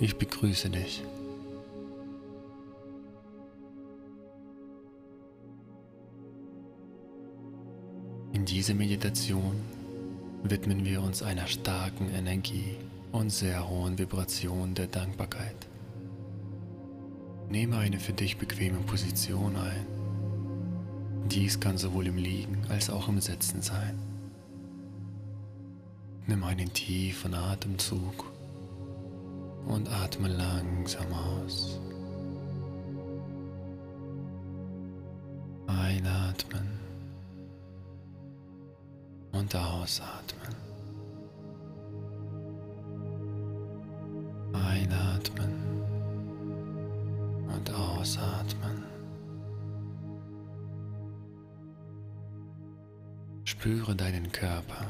Ich begrüße dich. In dieser Meditation widmen wir uns einer starken Energie und sehr hohen Vibration der Dankbarkeit. Nehme eine für dich bequeme Position ein. Dies kann sowohl im Liegen als auch im Sitzen sein. Nimm einen tiefen Atemzug und atme langsam aus. Einatmen und ausatmen. Einatmen und ausatmen. Spüre deinen Körper.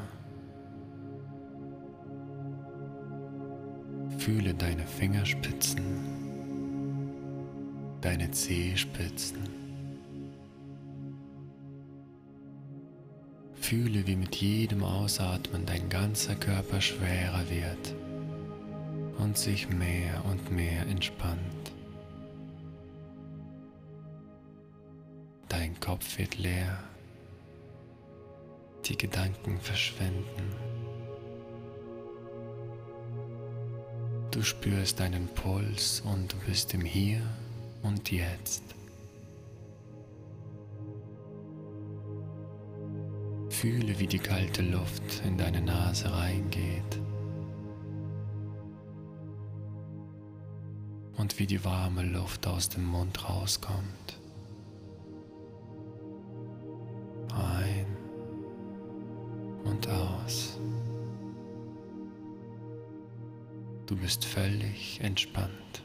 Fühle deine Fingerspitzen, deine Zehspitzen. Fühle, wie mit jedem Ausatmen dein ganzer Körper schwerer wird und sich mehr und mehr entspannt. Dein Kopf wird leer, die Gedanken verschwinden. Du spürst deinen Puls und du bist im Hier und Jetzt. Fühle, wie die kalte Luft in deine Nase reingeht und wie die warme Luft aus dem Mund rauskommt. Bist völlig entspannt.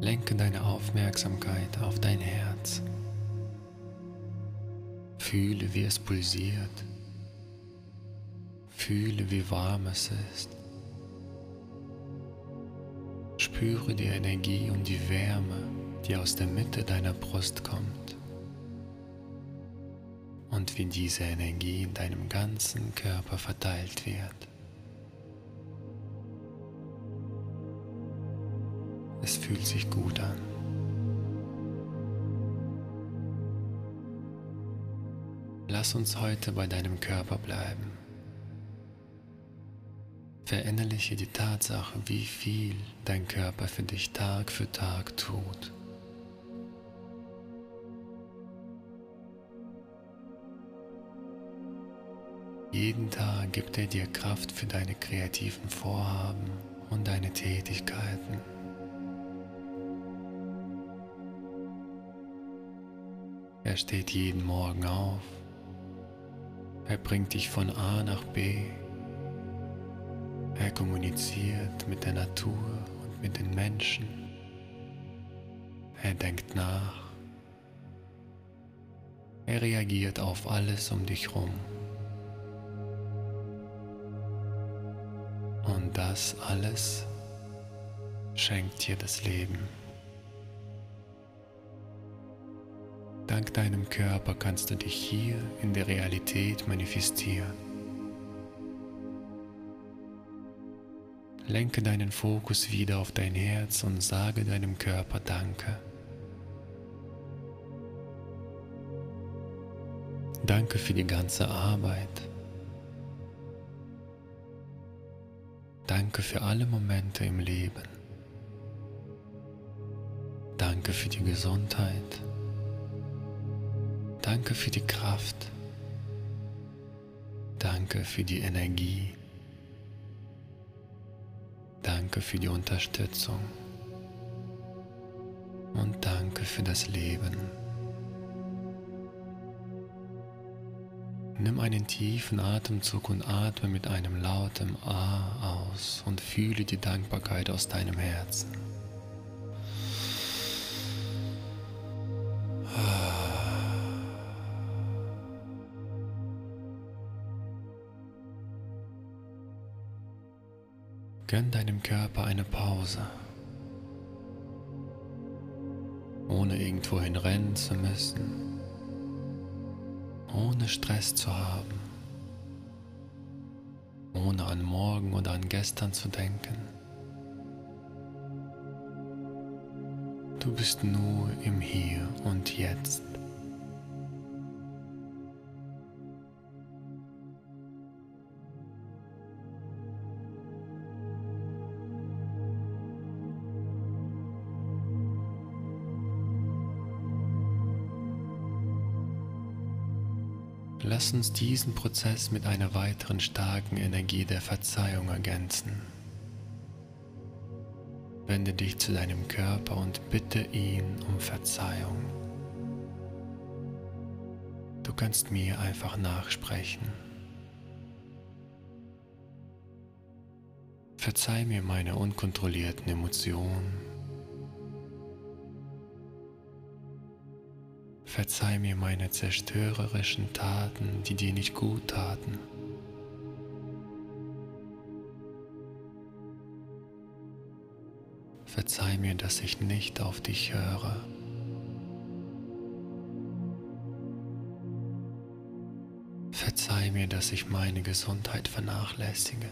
Lenke deine Aufmerksamkeit auf dein Herz. Fühle, wie es pulsiert. Fühle, wie warm es ist. Spüre die Energie und die Wärme, die aus der Mitte deiner Brust kommt und wie diese Energie in deinem ganzen Körper verteilt wird. Es fühlt sich gut an. Lass uns heute bei deinem Körper bleiben. Verinnerliche die Tatsache, wie viel dein Körper für dich Tag für Tag tut. Jeden Tag gibt er dir Kraft für deine kreativen Vorhaben und deine Tätigkeiten. Er steht jeden Morgen auf. Er bringt dich von A nach B. Er kommuniziert mit der Natur und mit den Menschen. Er denkt nach. Er reagiert auf alles um dich herum. Das alles schenkt dir das Leben. Dank deinem Körper kannst du dich hier in der Realität manifestieren. Lenke deinen Fokus wieder auf dein Herz und sage deinem Körper Danke. Danke für die ganze Arbeit. Danke für alle Momente im Leben. Danke für die Gesundheit. Danke für die Kraft. Danke für die Energie. Danke für die Unterstützung. Und danke für das Leben. Nimm einen tiefen Atemzug und atme mit einem lauten A aus und fühle die Dankbarkeit aus deinem Herzen. Gönn deinem Körper eine Pause, ohne irgendwohin rennen zu müssen ohne Stress zu haben, ohne an morgen oder an gestern zu denken. Du bist nur im Hier und Jetzt. Lass uns diesen Prozess mit einer weiteren starken Energie der Verzeihung ergänzen. Wende dich zu deinem Körper und bitte ihn um Verzeihung. Du kannst mir einfach nachsprechen. Verzeih mir meine unkontrollierten Emotionen. Verzeih mir meine zerstörerischen Taten, die dir nicht gut taten. Verzeih mir, dass ich nicht auf dich höre. Verzeih mir, dass ich meine Gesundheit vernachlässige.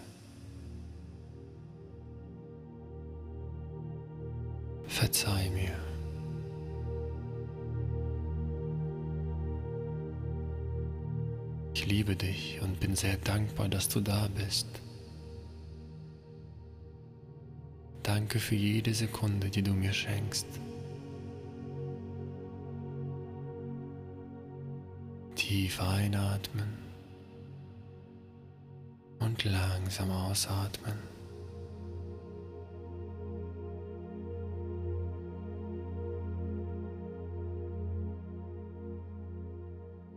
Ich liebe dich und bin sehr dankbar, dass du da bist. Danke für jede Sekunde, die du mir schenkst. Tief einatmen und langsam ausatmen.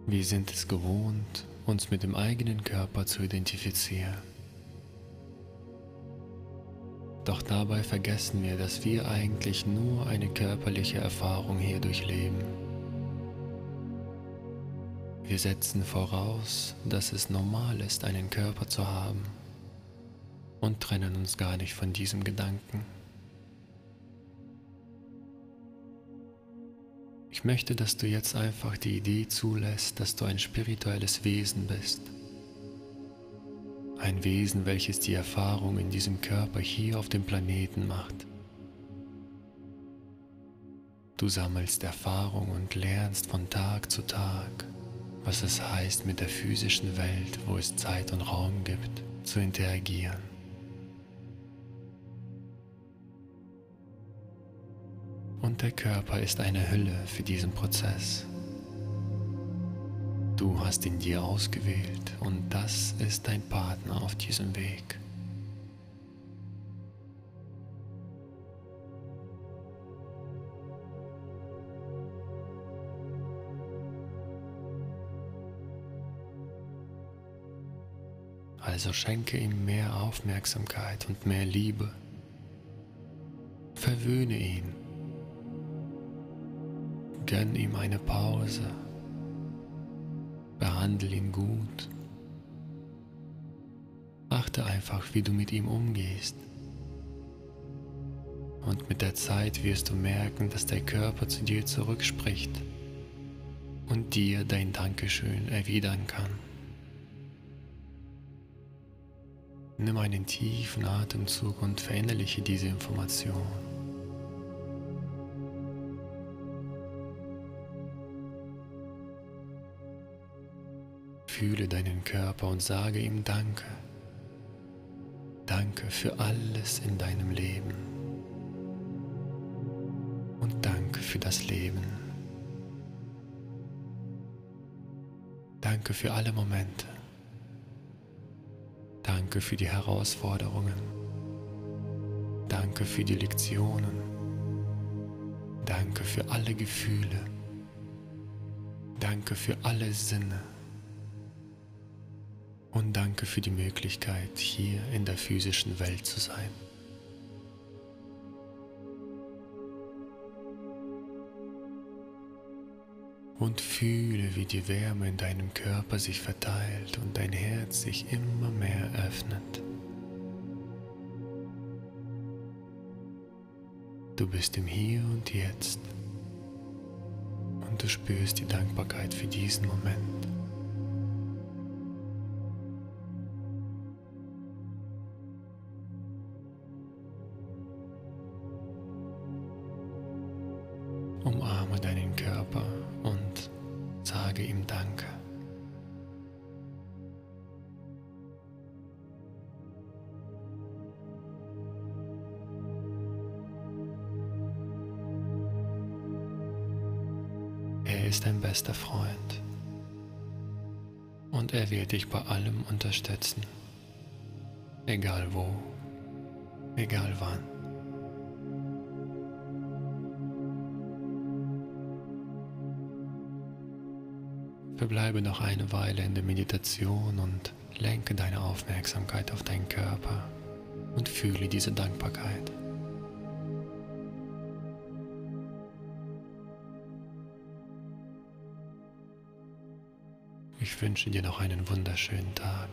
Wir sind es gewohnt, uns mit dem eigenen Körper zu identifizieren. Doch dabei vergessen wir, dass wir eigentlich nur eine körperliche Erfahrung hier durchleben. Wir setzen voraus, dass es normal ist, einen Körper zu haben und trennen uns gar nicht von diesem Gedanken. Ich möchte, dass du jetzt einfach die Idee zulässt, dass du ein spirituelles Wesen bist. Ein Wesen, welches die Erfahrung in diesem Körper hier auf dem Planeten macht. Du sammelst Erfahrung und lernst von Tag zu Tag, was es heißt, mit der physischen Welt, wo es Zeit und Raum gibt, zu interagieren. Und der Körper ist eine Hülle für diesen Prozess. Du hast ihn dir ausgewählt und das ist dein Partner auf diesem Weg. Also schenke ihm mehr Aufmerksamkeit und mehr Liebe. Verwöhne ihn Gönn ihm eine Pause. Behandle ihn gut. Achte einfach, wie du mit ihm umgehst. Und mit der Zeit wirst du merken, dass der Körper zu dir zurückspricht und dir dein Dankeschön erwidern kann. Nimm einen tiefen Atemzug und verinnerliche diese Information. Fühle deinen Körper und sage ihm Danke. Danke für alles in deinem Leben. Und danke für das Leben. Danke für alle Momente. Danke für die Herausforderungen. Danke für die Lektionen. Danke für alle Gefühle. Danke für alle Sinne und danke für die Möglichkeit, hier in der physischen Welt zu sein. Und fühle, wie die Wärme in deinem Körper sich verteilt und dein Herz sich immer mehr öffnet. Du bist im Hier und Jetzt und du spürst die Dankbarkeit für diesen Moment. Er ist dein bester Freund und er wird dich bei allem unterstützen, egal wo, egal wann. Verbleibe noch eine Weile in der Meditation und lenke deine Aufmerksamkeit auf deinen Körper und fühle diese Dankbarkeit. Ich wünsche dir noch einen wunderschönen Tag.